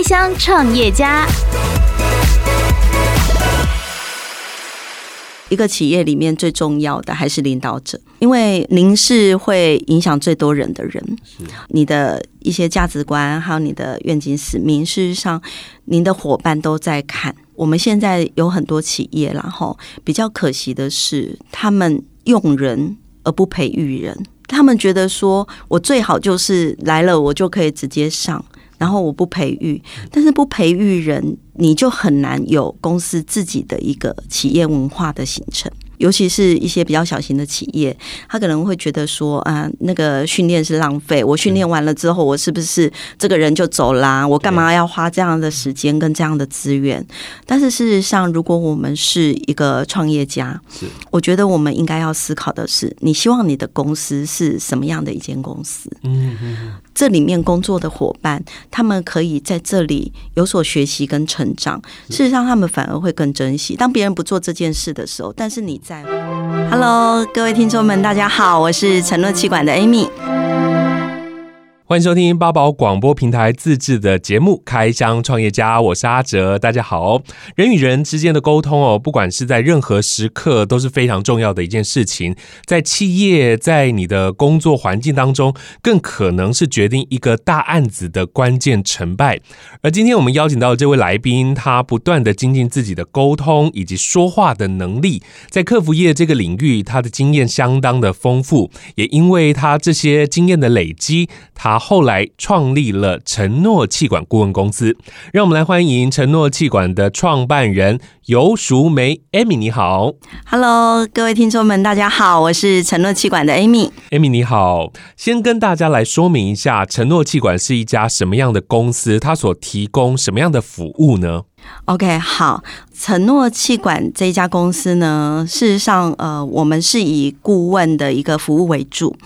开箱创业家。一个企业里面最重要的还是领导者，因为您是会影响最多人的人。是你的一些价值观，还有你的愿景使命，事实上，您的伙伴都在看。我们现在有很多企业，然后比较可惜的是，他们用人而不培育人。他们觉得说，我最好就是来了，我就可以直接上。然后我不培育，但是不培育人，你就很难有公司自己的一个企业文化的形成。尤其是一些比较小型的企业，他可能会觉得说啊，那个训练是浪费。我训练完了之后，我是不是这个人就走啦？我干嘛要花这样的时间跟这样的资源？但是事实上，如果我们是一个创业家，是我觉得我们应该要思考的是，你希望你的公司是什么样的一间公司？嗯嗯，这里面工作的伙伴，他们可以在这里有所学习跟成长。事实上，他们反而会更珍惜。当别人不做这件事的时候，但是你。Hello，各位听众们，大家好，我是承诺气管的 Amy。欢迎收听八宝广播平台自制的节目《开箱创业家》，我是阿哲。大家好，人与人之间的沟通哦，不管是在任何时刻都是非常重要的一件事情。在企业，在你的工作环境当中，更可能是决定一个大案子的关键成败。而今天我们邀请到的这位来宾，他不断的精进自己的沟通以及说话的能力，在客服业这个领域，他的经验相当的丰富。也因为他这些经验的累积，他后来创立了承诺气管顾问公司，让我们来欢迎承诺气管的创办人游淑梅。Amy，你好，Hello，各位听众们，大家好，我是承诺气管的 Amy。Amy 你好，先跟大家来说明一下，承诺气管是一家什么样的公司，它所提供什么样的服务呢？OK，好，承诺气管这一家公司呢，事实上，呃，我们是以顾问的一个服务为主。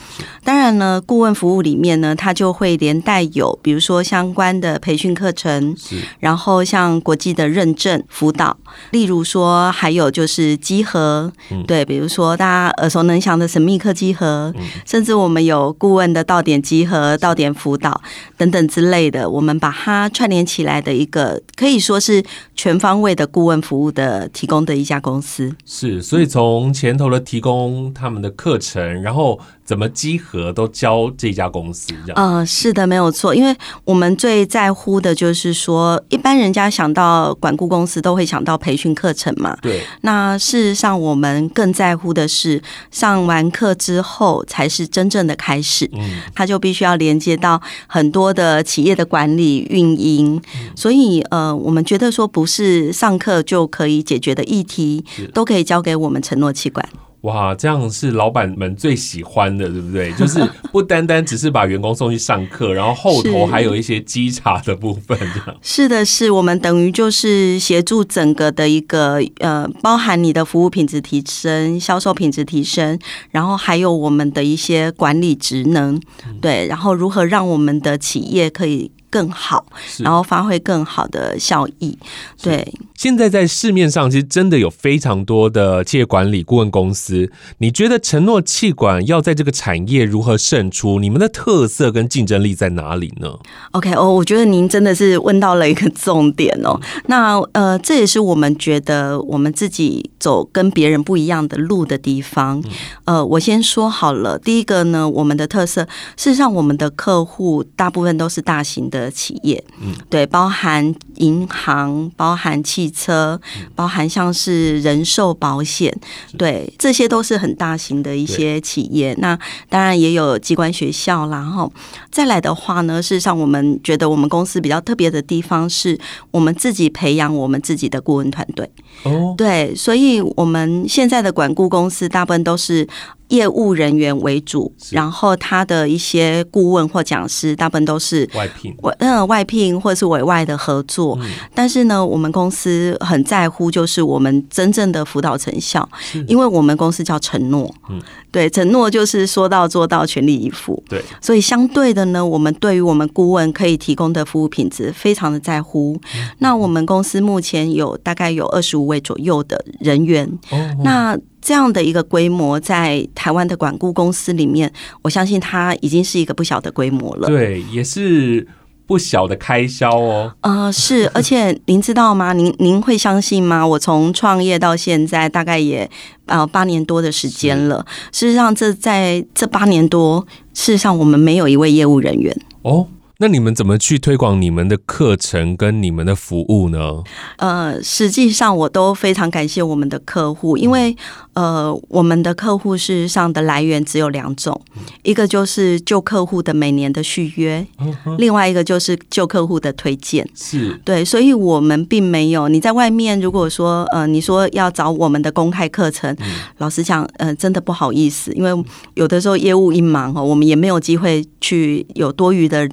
当然呢，顾问服务里面呢，它就会连带有，比如说相关的培训课程，然后像国际的认证辅导，例如说还有就是集合，对，比如说大家耳熟能详的神秘客集合，甚至我们有顾问的到点集合、到点辅导等等之类的，我们把它串联起来的一个，可以说是。全方位的顾问服务的提供的一家公司。是，所以从前头的提供他们的课程，然后怎么集合都教这家公司这样。嗯、呃，是的，没有错，因为我们最在乎的就是说，一般人家想到管顾公司都会想到培训课程嘛。对。那事实上，我们更在乎的是上完课之后才是真正的开始。嗯。他就必须要连接到很多的企业的管理运营，嗯、所以呃，我们觉得。说不是上课就可以解决的议题，都可以交给我们承诺企管。哇，这样是老板们最喜欢的，对不对？就是不单单只是把员工送去上课，然后后头还有一些稽查的部分，这样。是的，是我们等于就是协助整个的一个呃，包含你的服务品质提升、销售品质提升，然后还有我们的一些管理职能，对，然后如何让我们的企业可以。更好，然后发挥更好的效益。对，现在在市面上其实真的有非常多的企业管理顾问公司。你觉得承诺气管要在这个产业如何胜出？你们的特色跟竞争力在哪里呢？OK，哦，我觉得您真的是问到了一个重点哦。那呃，这也是我们觉得我们自己走跟别人不一样的路的地方。呃，我先说好了，第一个呢，我们的特色，事实上我们的客户大部分都是大型的。的企业，嗯，对，包含银行，包含汽车，包含像是人寿保险，对，这些都是很大型的一些企业。那当然也有机关学校啦，然后再来的话呢，事实上我们觉得我们公司比较特别的地方是我们自己培养我们自己的顾问团队。哦，对，所以我们现在的管顾公司大部分都是。业务人员为主，然后他的一些顾问或讲师，大部分都是外聘，外嗯外聘或者是委外的合作。嗯、但是呢，我们公司很在乎，就是我们真正的辅导成效，因为我们公司叫承诺，嗯，对，承诺就是说到做到，全力以赴。对，所以相对的呢，我们对于我们顾问可以提供的服务品质非常的在乎。嗯、那我们公司目前有大概有二十五位左右的人员，哦哦那。这样的一个规模，在台湾的管顾公司里面，我相信它已经是一个不小的规模了。对，也是不小的开销哦。呃，是，而且您知道吗？您您会相信吗？我从创业到现在，大概也呃八年多的时间了。事实上，这在这八年多，事实上我们没有一位业务人员哦。那你们怎么去推广你们的课程跟你们的服务呢？呃，实际上我都非常感谢我们的客户，因为呃，我们的客户事实上的来源只有两种，一个就是旧客户的每年的续约，另外一个就是旧客户的推荐。是对，所以我们并没有你在外面，如果说呃，你说要找我们的公开课程，老实讲，呃，真的不好意思，因为有的时候业务一忙哦，我们也没有机会去有多余的。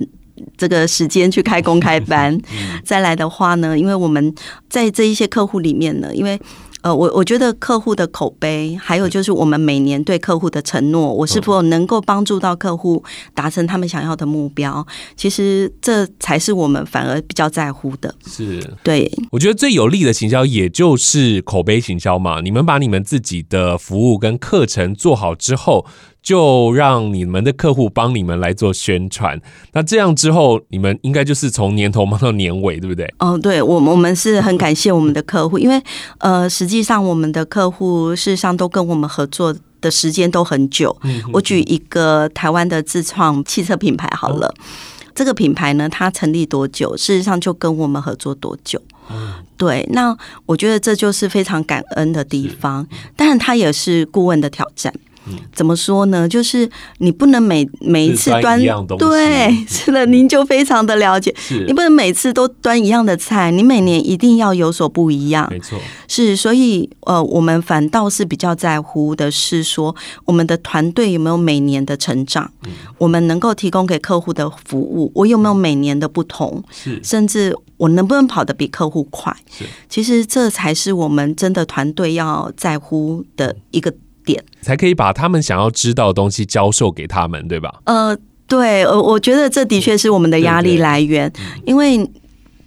这个时间去开公开班，再来的话呢，因为我们在这一些客户里面呢，因为呃，我我觉得客户的口碑，还有就是我们每年对客户的承诺，我是否能够帮助到客户达成他们想要的目标，其实这才是我们反而比较在乎的。是，对，我觉得最有利的行销也就是口碑行销嘛。你们把你们自己的服务跟课程做好之后。就让你们的客户帮你们来做宣传，那这样之后，你们应该就是从年头忙到年尾，对不对？哦，对，我我们是很感谢我们的客户，因为呃，实际上我们的客户事实上都跟我们合作的时间都很久。我举一个台湾的自创汽车品牌好了，这个品牌呢，它成立多久，事实上就跟我们合作多久。对，那我觉得这就是非常感恩的地方，当然它也是顾问的挑战。怎么说呢？就是你不能每每一次端，对，是的，您就非常的了解。你不能每次都端一样的菜，你每年一定要有所不一样。没错，是，所以呃，我们反倒是比较在乎的是说，我们的团队有没有每年的成长，我们能够提供给客户的服务，我有没有每年的不同，是，甚至我能不能跑得比客户快？是，其实这才是我们真的团队要在乎的一个。点才可以把他们想要知道的东西教授给他们，对吧？呃，对，呃，我觉得这的确是我们的压力来源，对对对，因为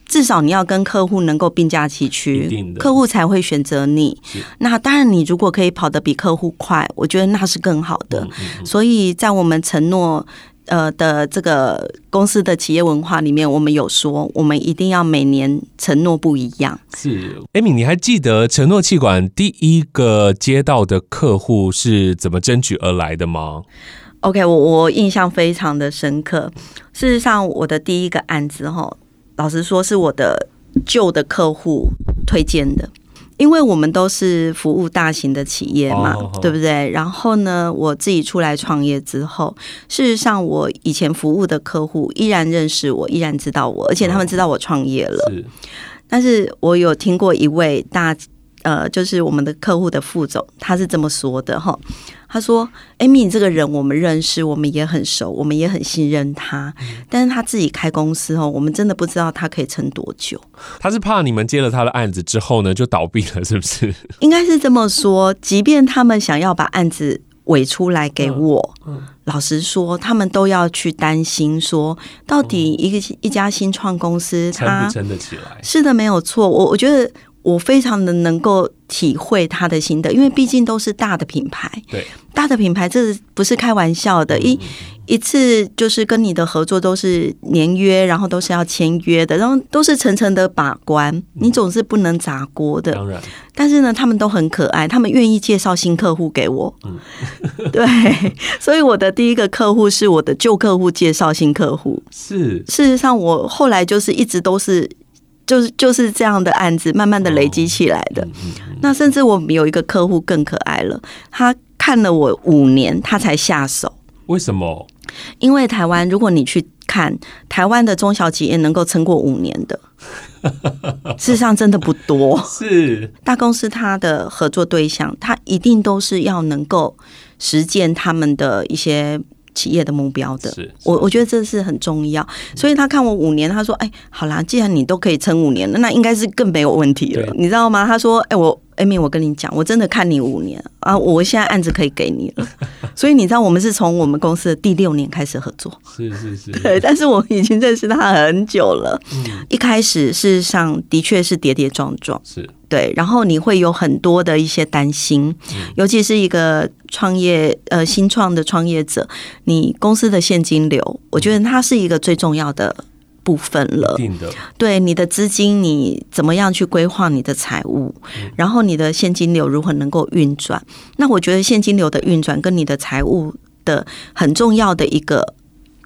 至少你要跟客户能够并驾齐驱，客户才会选择你。那当然，你如果可以跑得比客户快，我觉得那是更好的。嗯嗯嗯，所以在我们承诺。呃的这个公司的企业文化里面，我们有说，我们一定要每年承诺不一样。是，Amy，你还记得承诺气管第一个接到的客户是怎么争取而来的吗？OK，我我印象非常的深刻。事实上，我的第一个案子哈，老实说是我的旧的客户推荐的。因为我们都是服务大型的企业嘛，对不对？然后呢，我自己出来创业之后，事实上我以前服务的客户依然认识我，依然知道我，而且他们知道我创业了。是，但是我有听过一位大。呃，就是我们的客户的副总，他是这么说的哈。他说：“Amy，这个人我们认识，我们也很熟，我们也很信任他。但是他自己开公司哦，我们真的不知道他可以撑多久。他是怕你们接了他的案子之后呢，就倒闭了，是不是？应该是这么说。即便他们想要把案子委出来给我，嗯，老实说，他们都要去担心说，到底一个一家新创公司，他撑不撑得起来？是的，没有错。我我觉得。我非常的能够体会他的心得，因为毕竟都是大的品牌，对，大的品牌，这不是开玩笑的。一一次就是跟你的合作都是年约，然后都是要签约的，然后都是层层的把关，你总是不能砸锅的。当然，但是呢，他们都很可爱，他们愿意介绍新客户给我。嗯，对，所以我的第一个客户是我的旧客户介绍新客户。是，事实上，我后来就是一直都是。就是就是这样的案子，慢慢的累积起来的。那甚至我们有一个客户更可爱了，他看了我五年，他才下手。为什么？因为台湾，如果你去看台湾的中小企业，能够撑过五年的，事实上真的不多。是大公司，他的合作对象，他一定都是要能够实践他们的一些。企业的目标的，我我觉得这是很重要，所以他看我五年，他说：“哎，好啦，既然你都可以撑五年了，那应该是更没有问题了，你知道吗？”他说：“哎，我。” Amy，我跟你讲，我真的看你五年啊！我现在案子可以给你了，所以你知道，我们是从我们公司的第六年开始合作，是是是，对。但是我已经认识他很久了。嗯，一开始事实上的确是跌跌撞撞，是对。然后你会有很多的一些担心，尤其是一个创业呃新创的创业者，你公司的现金流，我觉得它是一个最重要的部分了。定的，对你的资金，你怎么样去规划你的财务，然后你的现金流如何能够运转？那我觉得现金流的运转跟你的财务的很重要的一个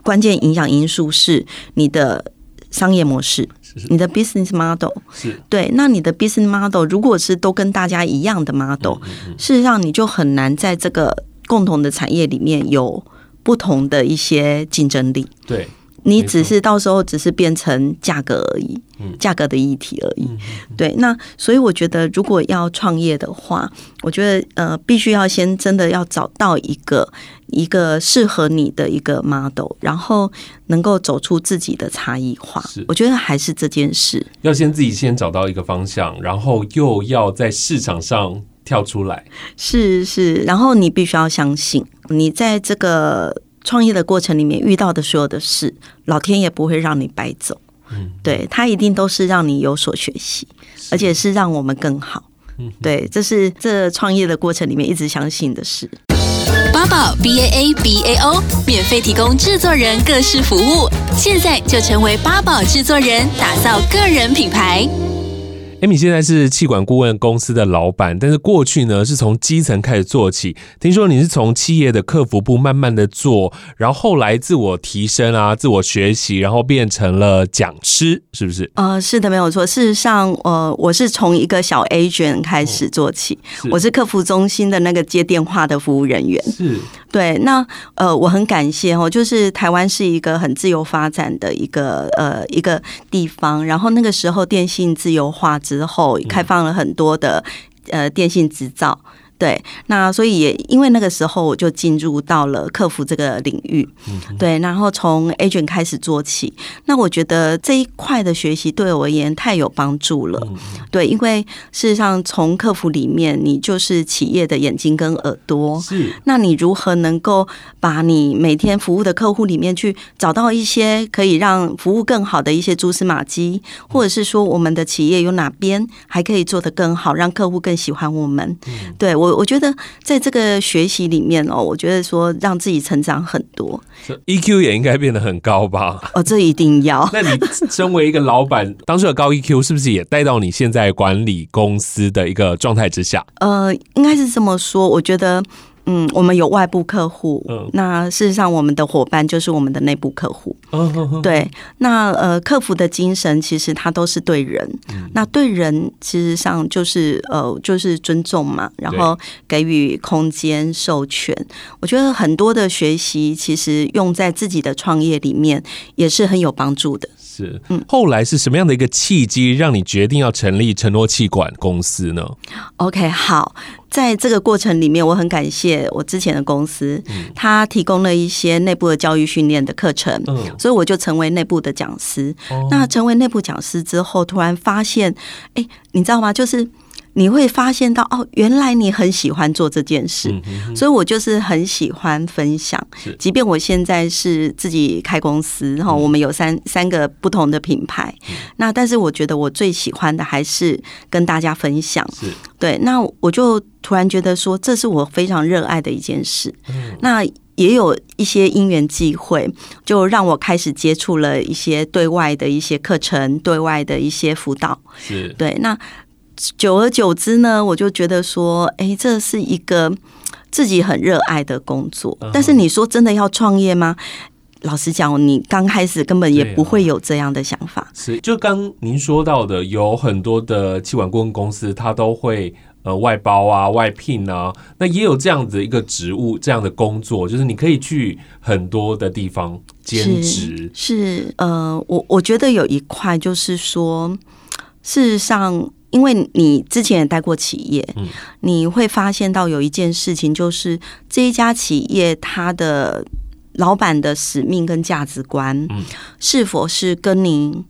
关键影响因素是你的商业模式。你的 business model 是对，那你的 business model 如果是都跟大家一样的 model，嗯嗯嗯事实上你就很难在这个共同的产业里面有不同的一些竞争力。对，你只是到时候只是变成价格而已，价格的议题而已。对，那所以我觉得如果要创业的话，我觉得呃，必须要先真的要找到一个。一个适合你的一个 model，然后能够走出自己的差异化，我觉得还是这件事要先自己先找到一个方向，然后又要在市场上跳出来。是是，然后你必须要相信，你在这个创业的过程里面遇到的所有的事，老天也不会让你白走。嗯，对，他一定都是让你有所学习，而且是让我们更好。嗯，对，这是这创业的过程里面一直相信的事。八宝 B A A B A O 免费提供制作人各式服务，现在就成为八宝制作人，打造个人品牌。Amy 现在是气管顾问公司的老板，但是过去呢是从基层开始做起。听说你是从企业的客服部慢慢的做，然后后来自我提升啊，自我学习，然后变成了讲师，是不是？呃，是的，没有错。事实上，呃，我是从一个小 agent 开始做起，哦、是我是客服中心的那个接电话的服务人员。是。对，那呃，我很感谢哦，就是台湾是一个很自由发展的一个呃一个地方，然后那个时候电信自由化之后，开放了很多的呃电信执照。对，那所以也因为那个时候我就进入到了客服这个领域，对，然后从 agent 开始做起。那我觉得这一块的学习对我而言太有帮助了，对，因为事实上从客服里面，你就是企业的眼睛跟耳朵，是。那你如何能够把你每天服务的客户里面去找到一些可以让服务更好的一些蛛丝马迹，或者是说我们的企业有哪边还可以做得更好，让客户更喜欢我们？对我。我我觉得在这个学习里面哦，我觉得说让自己成长很多，EQ 也应该变得很高吧？哦，这一定要。那你身为一个老板，当初的高 EQ 是不是也带到你现在管理公司的一个状态之下？呃，应该是这么说。我觉得。嗯，我们有外部客户，嗯，那事实上我们的伙伴就是我们的内部客户，嗯，对，那呃，客服的精神其实它都是对人，嗯，那对人其实上就是呃，就是尊重嘛，然后给予空间授权。我觉得很多的学习其实用在自己的创业里面也是很有帮助的。是，嗯，后来是什么样的一个契机让你决定要成立承诺气管公司呢？OK，好，在这个过程里面，我很感谢我之前的公司，嗯，他提供了一些内部的教育训练的课程，嗯，所以我就成为内部的讲师。哦，那成为内部讲师之后，突然发现，哎，你知道吗？就是。你会发现到哦，原来你很喜欢做这件事，所以我就是很喜欢分享。即便我现在是自己开公司，然后我们有三三个不同的品牌，那但是我觉得我最喜欢的还是跟大家分享。对，那我就突然觉得说，这是我非常热爱的一件事。那也有一些因缘际会，就让我开始接触了一些对外的一些课程，对外的一些辅导。是对那。久而久之呢，我就觉得说，哎，这是一个自己很热爱的工作。但是你说真的要创业吗？老实讲，你刚开始根本也不会有这样的想法。是，就刚您说到的，有很多的气管顾问公司，它都会呃外包啊、外聘啊，那也有这样子一个职务、这样的工作，就是你可以去很多的地方兼职。是，是，呃，我我觉得有一块就是说，事实上。因为你之前也待过企业，你会发现到有一件事情，就是这一家企业它的老板的使命跟价值观，是否是跟您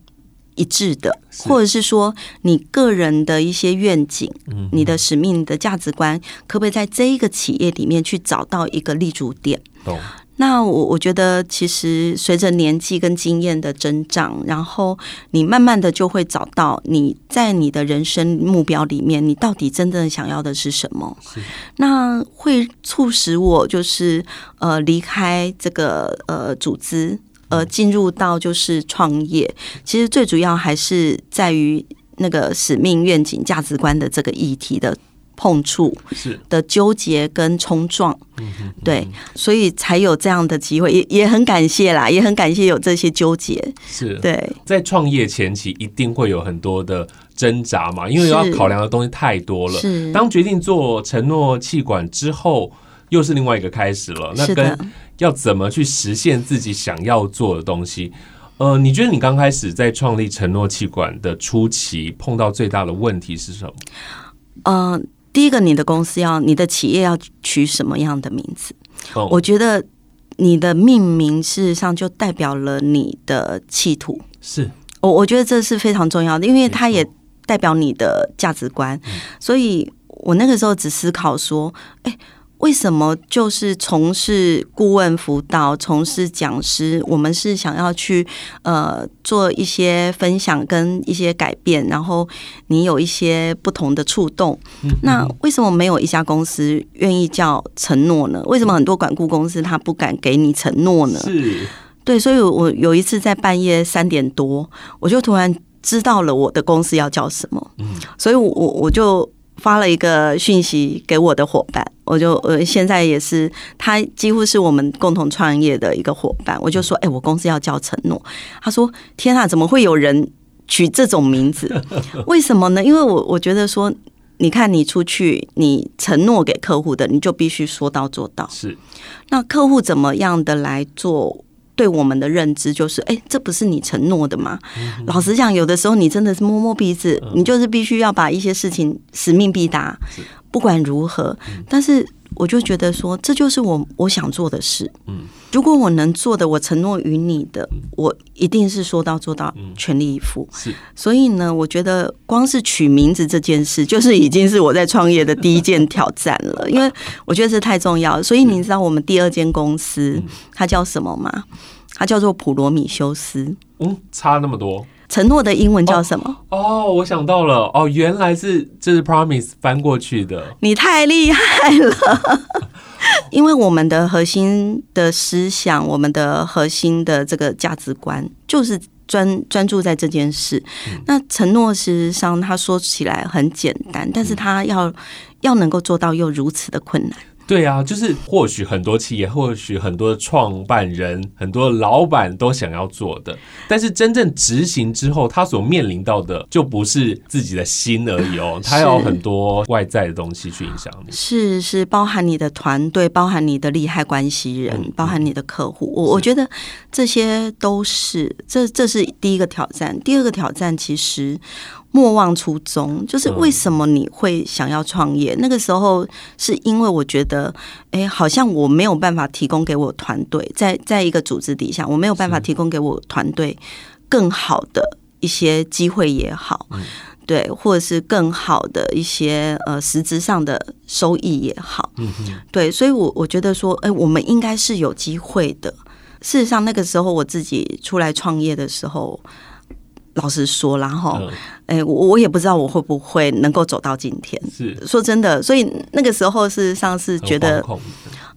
一致的，或者是说你个人的一些愿景，你的使命的价值观，可不可以在这一个企业里面去找到一个立足点？那我我觉得，其实随着年纪跟经验的增长，然后你慢慢的就会找到你在你的人生目标里面，你到底真正想要的是什么？那会促使我就是呃离开这个呃组织，呃，进入到就是创业，其实最主要还是在于那个使命、愿景、价值观的这个议题的碰触，是。的纠结跟冲撞，对，所以才有这样的机会，也也很感谢啦，也很感谢有这些纠结，是。对，在创业前期一定会有很多的挣扎嘛，因为要考量的东西太多了。是，当决定做承诺气管之后，又是另外一个开始了。那跟要怎么去实现自己想要做的东西？呃，你觉得你刚开始在创立承诺气管的初期，碰到最大的问题是什么？嗯、呃，第一个，你的公司要，你的企业要取什么样的名字？哦、我觉得你的命名事实上就代表了你的企图。是我我觉得这是非常重要的，因为它也代表你的价值观。嗯、所以我那个时候只思考说，哎。为什么就是从事顾问辅导、从事讲师？我们是想要去呃做一些分享跟一些改变，然后你有一些不同的触动。那为什么没有一家公司愿意叫承诺呢？为什么很多管顾公司他不敢给你承诺呢？是，对，所以我有一次在半夜三点多，我就突然知道了我的公司要叫什么。嗯，所以我我就。发了一个讯息给我的伙伴，我就呃现在也是他几乎是我们共同创业的一个伙伴，我就说，哎，我公司要叫承诺。他说，天啊，怎么会有人取这种名字？为什么呢？因为我我觉得说，你看你出去，你承诺给客户的，你就必须说到做到。是，那客户怎么样的来做？对我们的认知就是，哎，这不是你承诺的吗？嗯、老实讲，有的时候你真的是摸摸鼻子，嗯、你就是必须要把一些事情使命必达，不管如何。嗯、但是我就觉得说，这就是我我想做的事。嗯，如果我能做的，我承诺于你的，我一定是说到做到，全力以赴。是，所以呢，我觉得光是取名字这件事，就是已经是我在创业的第一件挑战了，因为 我觉得这太重要了。所以你知道我们第二间公司它叫什么吗？它叫做普罗米修斯。嗯，差那么多。承诺的英文叫什么？哦，哦，我想到了，哦，原来是这是 promise 翻过去的。你太厉害了，因为我们的核心的思想，我们的核心的这个价值观，就是专专注在这件事。嗯、那承诺事实上，他说起来很简单，但是他要、嗯、要能够做到，又如此的困难。对啊，就是或许很多企业，或许很多创办人、很多老板都想要做的，但是真正执行之后，他所面临到的就不是自己的心而已哦，他有很多外在的东西去影响你。是是，包含你的团队，包含你的利害关系人，嗯、包含你的客户。我我觉得这些都是这这是第一个挑战。第二个挑战其实。莫忘初衷，就是为什么你会想要创业？嗯、那个时候是因为我觉得，哎，好像我没有办法提供给我团队，在在一个组织底下，我没有办法提供给我团队更好的一些机会也好，嗯、对，或者是更好的一些呃实质上的收益也好，嗯，对，所以我我觉得说，哎，我们应该是有机会的。事实上，那个时候我自己出来创业的时候。老实说，然后，哎、欸，我我也不知道我会不会能够走到今天。是说真的，所以那个时候事实上是觉得，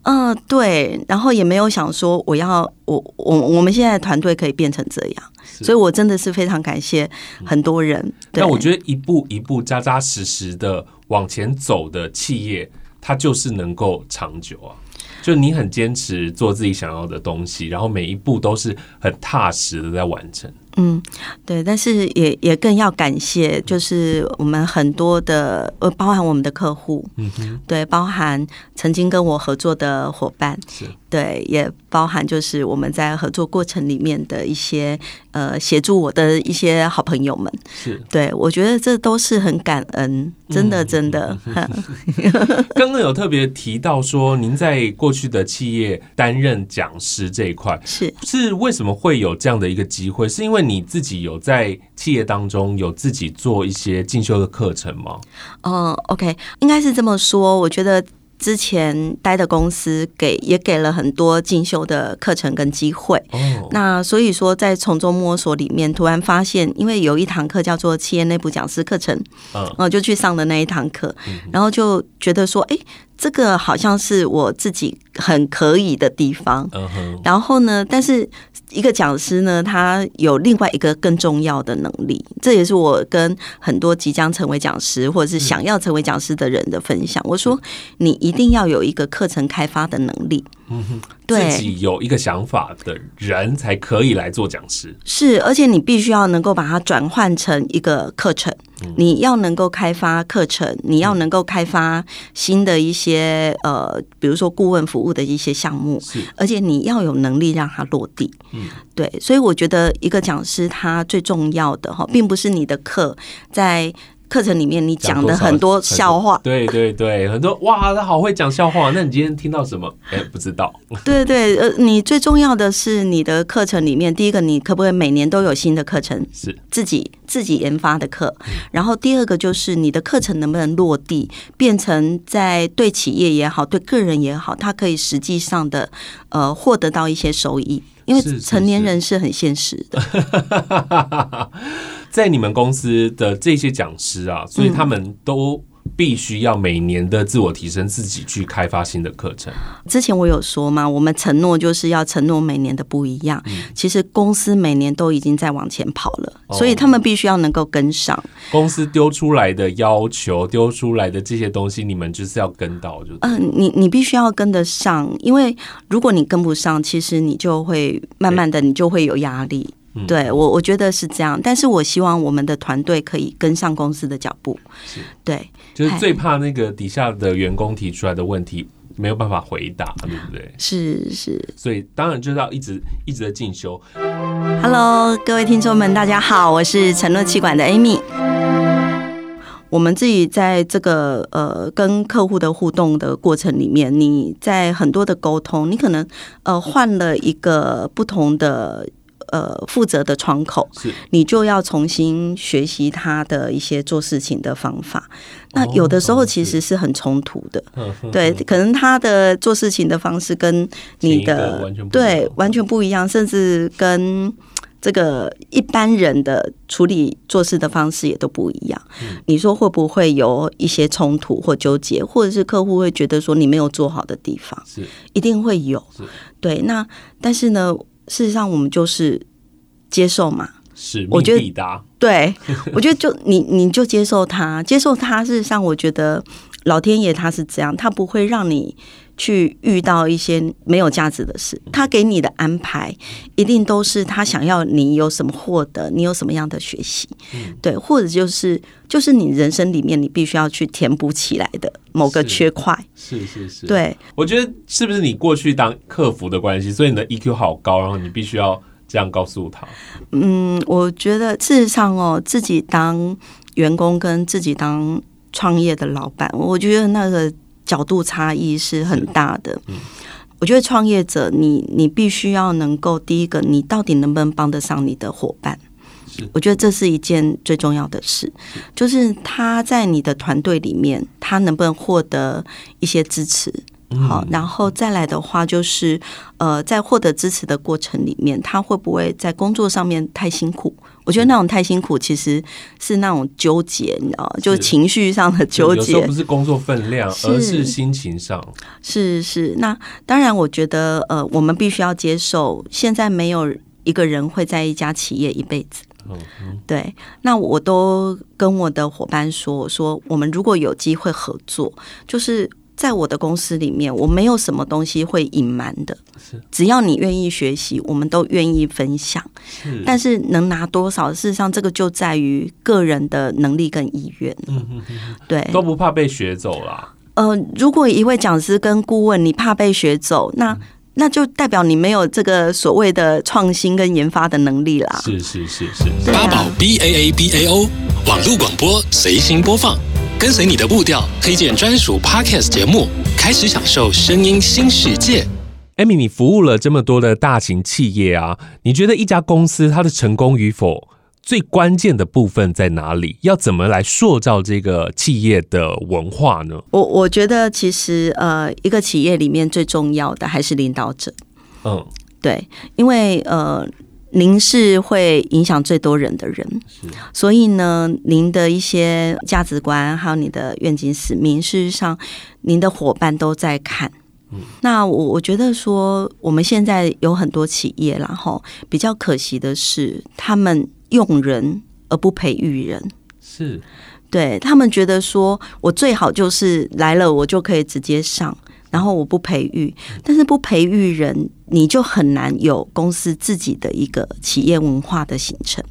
嗯、呃，对，然后也没有想说我要我我我们现在的团队可以变成这样，所以我真的是非常感谢很多人。嗯、对但我觉得一步一步扎扎实实的往前走的企业，它就是能够长久啊。就你很坚持做自己想要的东西，然后每一步都是很踏实的在完成。嗯，对，但是也也更要感谢，就是我们很多的呃，包含我们的客户，嗯哼，对，包含曾经跟我合作的伙伴，是，对，也包含就是我们在合作过程里面的一些呃协助我的一些好朋友们，是，对，我觉得这都是很感恩，真的真的。刚刚有特别提到说，您在过去的企业担任讲师这一块，是是为什么会有这样的一个机会？是因为你自己有在企业当中有自己做一些进修的课程吗？嗯，OK，应该是这么说。我觉得之前待的公司给也给了很多进修的课程跟机会。哦，那所以说在从中摸索里面，突然发现，因为有一堂课叫做企业内部讲师课程，嗯，就去上的那一堂课，然后就觉得说，哎。这个好像是我自己很可以的地方。然后呢，但是一个讲师呢，他有另外一个更重要的能力，这也是我跟很多即将成为讲师或者是想要成为讲师的人的分享。我说，你一定要有一个课程开发的能力。嗯哼，对，自己有一个想法的人才可以来做讲师。是，而且你必须要能够把它转换成一个课程。你要能够开发课程，你要能够开发新的一些呃，比如说顾问服务的一些项目，而且你要有能力让它落地。嗯，对，所以我觉得一个讲师他最重要的哈，并不是你的课在。课程里面你讲的很多笑话，对对对，很多哇，他好会讲笑话。那你今天听到什么？哎，不知道。对对，呃，你最重要的是你的课程里面，第一个，你可不可以每年都有新的课程？是自己自己研发的课。然后第二个就是你的课程能不能落地，变成在对企业也好，对个人也好，他可以实际上的呃获得到一些收益。因为成年人是很现实的。是是是 在你们公司的这些讲师啊，所以他们都必须要每年的自我提升，自己去开发新的课程。之前我有说嘛，我们承诺就是要承诺每年的不一样。其实公司每年都已经在往前跑了，所以他们必须要能够跟上。公司丢出来的要求，丢出来的这些东西，你们就是要跟到，就嗯，你你必须要跟得上，因为如果你跟不上，其实你就会慢慢的，你就会有压力。对我，我觉得是这样，但是我希望我们的团队可以跟上公司的脚步。是，对，就是最怕那个底下的员工提出来的问题没有办法回答，对不对？是是，所以当然就是要一直一直的进修。Hello，各位听众们，大家好，我是承诺气管的 Amy。我们自己在这个呃跟客户的互动的过程里面，你在很多的沟通，你可能呃换了一个不同的。呃，负责的窗口，你就要重新学习他的一些做事情的方法。那有的时候其实是很冲突的，对，可能他的做事情的方式跟你的对完全不一样，甚至跟这个一般人的处理做事的方式也都不一样。你说会不会有一些冲突或纠结，或者是客户会觉得说你没有做好的地方？是一定会有。对，那但是呢？事实上，我们就是接受嘛。是，我觉得对，我觉得就你你就接受他，接受他。事实上，我觉得老天爷他是这样，他不会让你去遇到一些没有价值的事。他给你的安排一定都是他想要你有什么获得，你有什么样的学习，对，或者就是就是你人生里面你必须要去填补起来的某个缺块。是是是，是，对，我觉得是不是你过去当客服的关系，所以你的 EQ 好高，然后你必须要。这样告诉他。嗯，我觉得事实上哦，自己当员工跟自己当创业的老板，我觉得那个角度差异是很大的。嗯，我觉得创业者你，你你必须要能够第一个，你到底能不能帮得上你的伙伴？我觉得这是一件最重要的事，就是他在你的团队里面，他能不能获得一些支持？好，然后再来的话，就是呃，在获得支持的过程里面，他会不会在工作上面太辛苦？我觉得那种太辛苦，其实是那种纠结，你知道，就情绪上的纠结。有时候不是工作分量，而是心情上。是是，那当然，我觉得呃，我们必须要接受，现在没有一个人会在一家企业一辈子。嗯嗯，对。那我都跟我的伙伴说，我说我们如果有机会合作，就是。在我的公司里面，我没有什么东西会隐瞒的。只要你愿意学习，我们都愿意分享。但是能拿多少，事实上这个就在于个人的能力跟意愿。嗯嗯嗯，对，都不怕被学走啦。呃，如果一位讲师跟顾问，你怕被学走，那那就代表你没有这个所谓的创新跟研发的能力啦。是是是是，八宝 B A A B A O 网络广播随心播放。跟随你的步调，推荐专属 Podcast 节目，开始享受声音新世界。艾米你服务了这么多的大型企业啊，你觉得一家公司它的成功与否，最关键的部分在哪里？要怎么来塑造这个企业的文化呢？我我觉得其实呃，一个企业里面最重要的还是领导者。嗯，对，因为呃。您是会影响最多人的人，所以呢，您的一些价值观还有你的愿景使命，事实上，您的伙伴都在看。那我我觉得说，我们现在有很多企业，然后比较可惜的是，他们用人而不培育人，是。对他们觉得说我最好就是来了，我就可以直接上。然后我不培育，但是不培育人，你就很难有公司自己的一个企业文化的形成。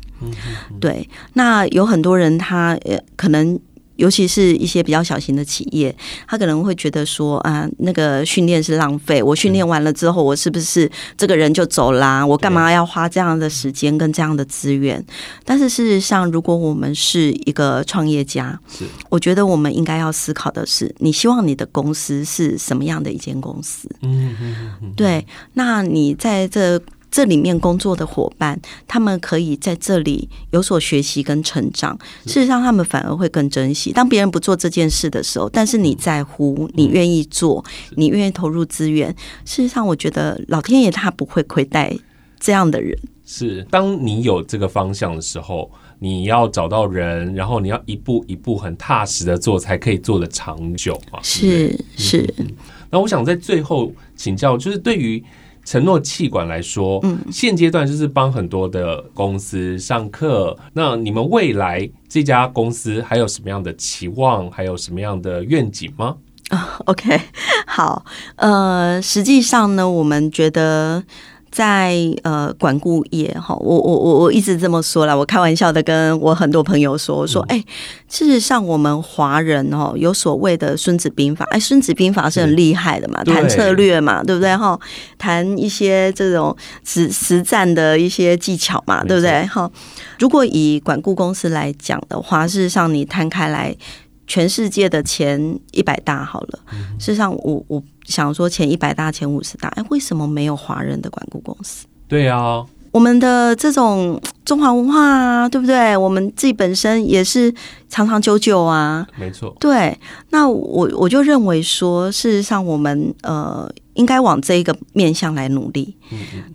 对，那有很多人他呃可能。尤其是一些比较小型的企业，他可能会觉得说啊，那个训练是浪费。我训练完了之后，我是不是这个人就走啦？我干嘛要花这样的时间跟这样的资源？但是事实上，如果我们是一个创业家，是我觉得我们应该要思考的是，你希望你的公司是什么样的一间公司？嗯嗯嗯，对。那你在这。这里面工作的伙伴，他们可以在这里有所学习跟成长。事实上，他们反而会更珍惜。当别人不做这件事的时候，但是你在乎，你愿意做，你愿意投入资源。事实上，我觉得老天爷他不会亏待这样的人。是，当你有这个方向的时候，你要找到人，然后你要一步一步很踏实的做，才可以做的长久嘛。是是。那我想在最后请教，就是对于。承诺气管来说，嗯，现阶段就是帮很多的公司上课。那你们未来这家公司还有什么样的期望，还有什么样的愿景吗？啊，OK，好，呃，实际上呢，我们觉得。在呃管顾业哈，我我我我一直这么说啦，我开玩笑的跟我很多朋友说，我说哎、欸，事实上我们华人哦有所谓的孙子兵法，哎，孙子兵法是很厉害的嘛，谈策略嘛，对不对哈？谈一些这种实实战的一些技巧嘛，对不对哈？如果以管顾公司来讲的话，事实上你摊开来。全世界的前一百大好了，事实上我我想说前一百大、前五十大，哎，为什么没有华人的管顾公司？对啊，我们的这种中华文化啊，对不对？我们自己本身也是长长久久啊，没错。对，那我我就认为说，事实上我们呃。应该往这一个面向来努力。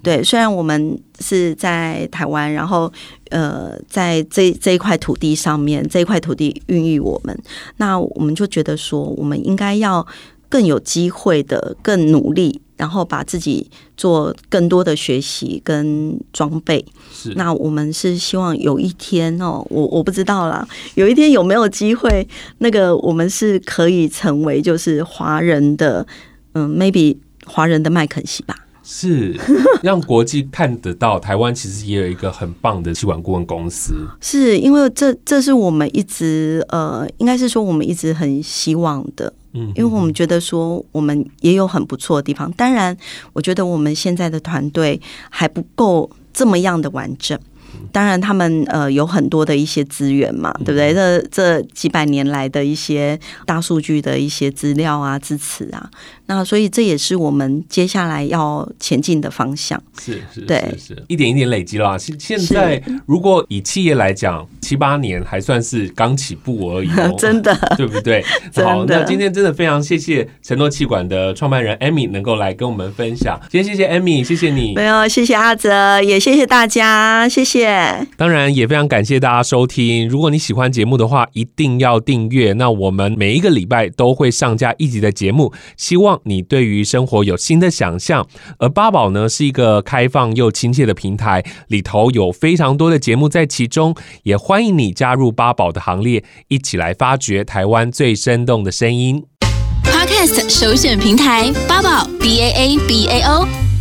对，虽然我们是在台湾，然后呃，在这这一块土地上面，这一块土地孕育我们，那我们就觉得说，我们应该要更有机会的，更努力，然后把自己做更多的学习跟装备。是，那我们是希望有一天哦，我我不知道啦，有一天有没有机会，那个我们是可以成为就是华人的，嗯，maybe。华人的麦肯锡吧，是让国际看得到台湾其实也有一个很棒的气管顾问公司。是因为这这是我们一直呃，应该是说我们一直很希望的，嗯，因为我们觉得说我们也有很不错的地方。当然，我觉得我们现在的团队还不够这么样的完整。当然，他们呃有很多的一些资源嘛，对不对？这这几百年来的一些大数据的一些资料啊、支持啊，那所以这也是我们接下来要前进的方向。是是，对，是是，一点一点累积啦。现现在如果以企业来讲，七八年还算是刚起步而已哦，真的，对不对？好，那今天真的非常谢谢承诺气管的创办人 Amy 能够来跟我们分享。今天谢谢 Amy，谢谢你。没有，谢谢阿泽，也谢谢大家，谢谢当然也非常感谢大家收听。如果你喜欢节目的话，一定要订阅。那我们每一个礼拜都会上架一集的节目，希望你对于生活有新的想象。而八宝呢，是一个开放又亲切的平台，里头有非常多的节目在其中，也欢迎你加入八宝的行列，一起来发掘台湾最生动的声音。Podcast 首选平台八宝 B A A B A O。